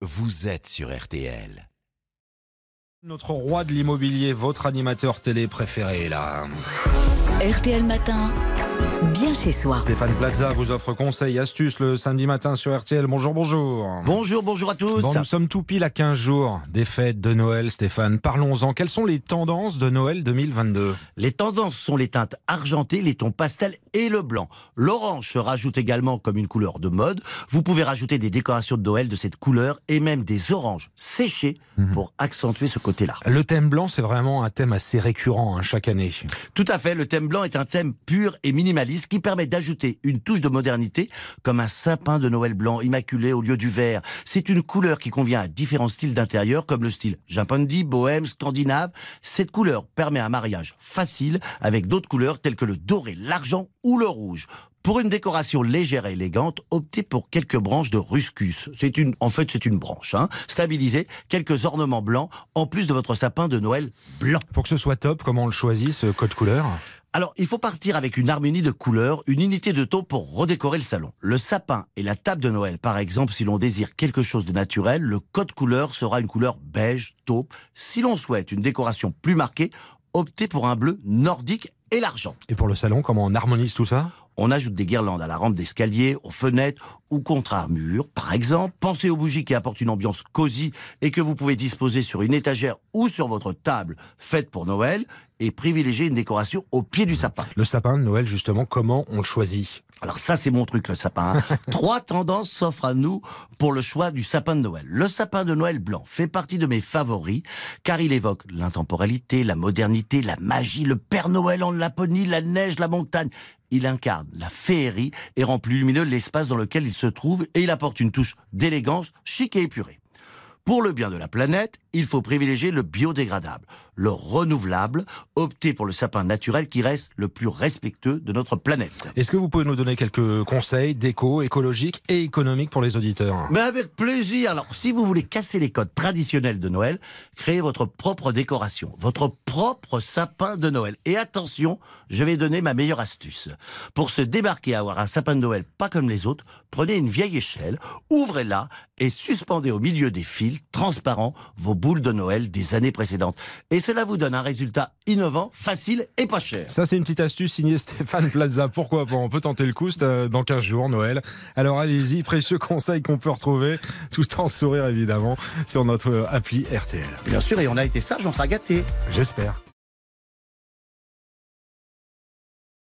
vous êtes sur RTL. Notre roi de l'immobilier, votre animateur télé préféré est là. RTL Matin, bien chez soi. Stéphane Plaza vous offre conseils, astuces le samedi matin sur RTL. Bonjour, bonjour. Bonjour, bonjour à tous. Bon, nous sommes tout pile à 15 jours des fêtes de Noël, Stéphane. Parlons-en. Quelles sont les tendances de Noël 2022 Les tendances sont les teintes argentées, les tons pastels et le blanc. L'orange se rajoute également comme une couleur de mode. Vous pouvez rajouter des décorations de Noël de cette couleur et même des oranges séchées Mhm. pour accentuer ce côté-là. Le thème blanc, c'est vraiment un thème assez récurrent hein, chaque année. Tout à fait, le thème blanc est un thème pur et minimaliste qui permet d'ajouter une touche de modernité comme un sapin de Noël blanc immaculé au lieu du vert. C'est une couleur qui convient à différents styles d'intérieur comme le style japondi, bohème, scandinave. Cette couleur permet un mariage facile avec d'autres couleurs telles que le doré, l'argent ou le rouge. Pour une décoration légère et élégante, optez pour quelques branches de ruscus. C'est une, en fait, c'est une branche, hein. Stabilisez quelques ornements blancs en plus de votre sapin de Noël blanc. Pour que ce soit top, comment on le choisit, ce code couleur? Alors, il faut partir avec une harmonie de couleurs, une unité de ton pour redécorer le salon. Le sapin et la table de Noël, par exemple, si l'on désire quelque chose de naturel, le code couleur sera une couleur beige, taupe. Si l'on souhaite une décoration plus marquée, optez pour un bleu nordique et l'argent. Et pour le salon, comment on harmonise tout ça? On ajoute des guirlandes à la rampe d'escalier, aux fenêtres ou contre armure, par exemple. Pensez aux bougies qui apportent une ambiance cosy et que vous pouvez disposer sur une étagère ou sur votre table faite pour Noël et privilégiez une décoration au pied du sapin. Le sapin de Noël, justement, comment on le choisit? Alors ça, c'est mon truc, le sapin. hein. Trois tendances s'offrent à nous pour le choix du sapin de Noël. Le sapin de Noël blanc fait partie de mes favoris, car il évoque l'intemporalité, la modernité, la magie, le Père Noël en Laponie, la neige, la montagne. Il incarne la féerie et rend plus lumineux l'espace dans lequel il se trouve, et il apporte une touche d'élégance chic et épurée. Pour le bien de la planète, il faut privilégier le biodégradable, le renouvelable, opter pour le sapin naturel qui reste le plus respectueux de notre planète. Est-ce que vous pouvez nous donner quelques conseils d'éco, écologiques et économiques pour les auditeurs? Mais avec plaisir. Alors, si vous voulez casser les codes traditionnels de Noël, créez votre propre décoration, votre propre sapin de Noël. Et attention, je vais donner ma meilleure astuce. Pour se débarquer à avoir un sapin de Noël pas comme les autres, prenez une vieille échelle, ouvrez-la et suspendez au milieu des fils transparents vos boules de Noël des années précédentes. Et cela vous donne un résultat innovant, facile et pas cher. Ça, c'est une petite astuce signée Stéphane Plaza. Pourquoi pas? On peut tenter le coup euh, dans 15 jours, Noël. Alors allez-y, précieux conseil qu'on peut retrouver, tout en sourire évidemment, sur notre appli RTL. Bien sûr, et on a été sage, on sera gâtés. J'espère.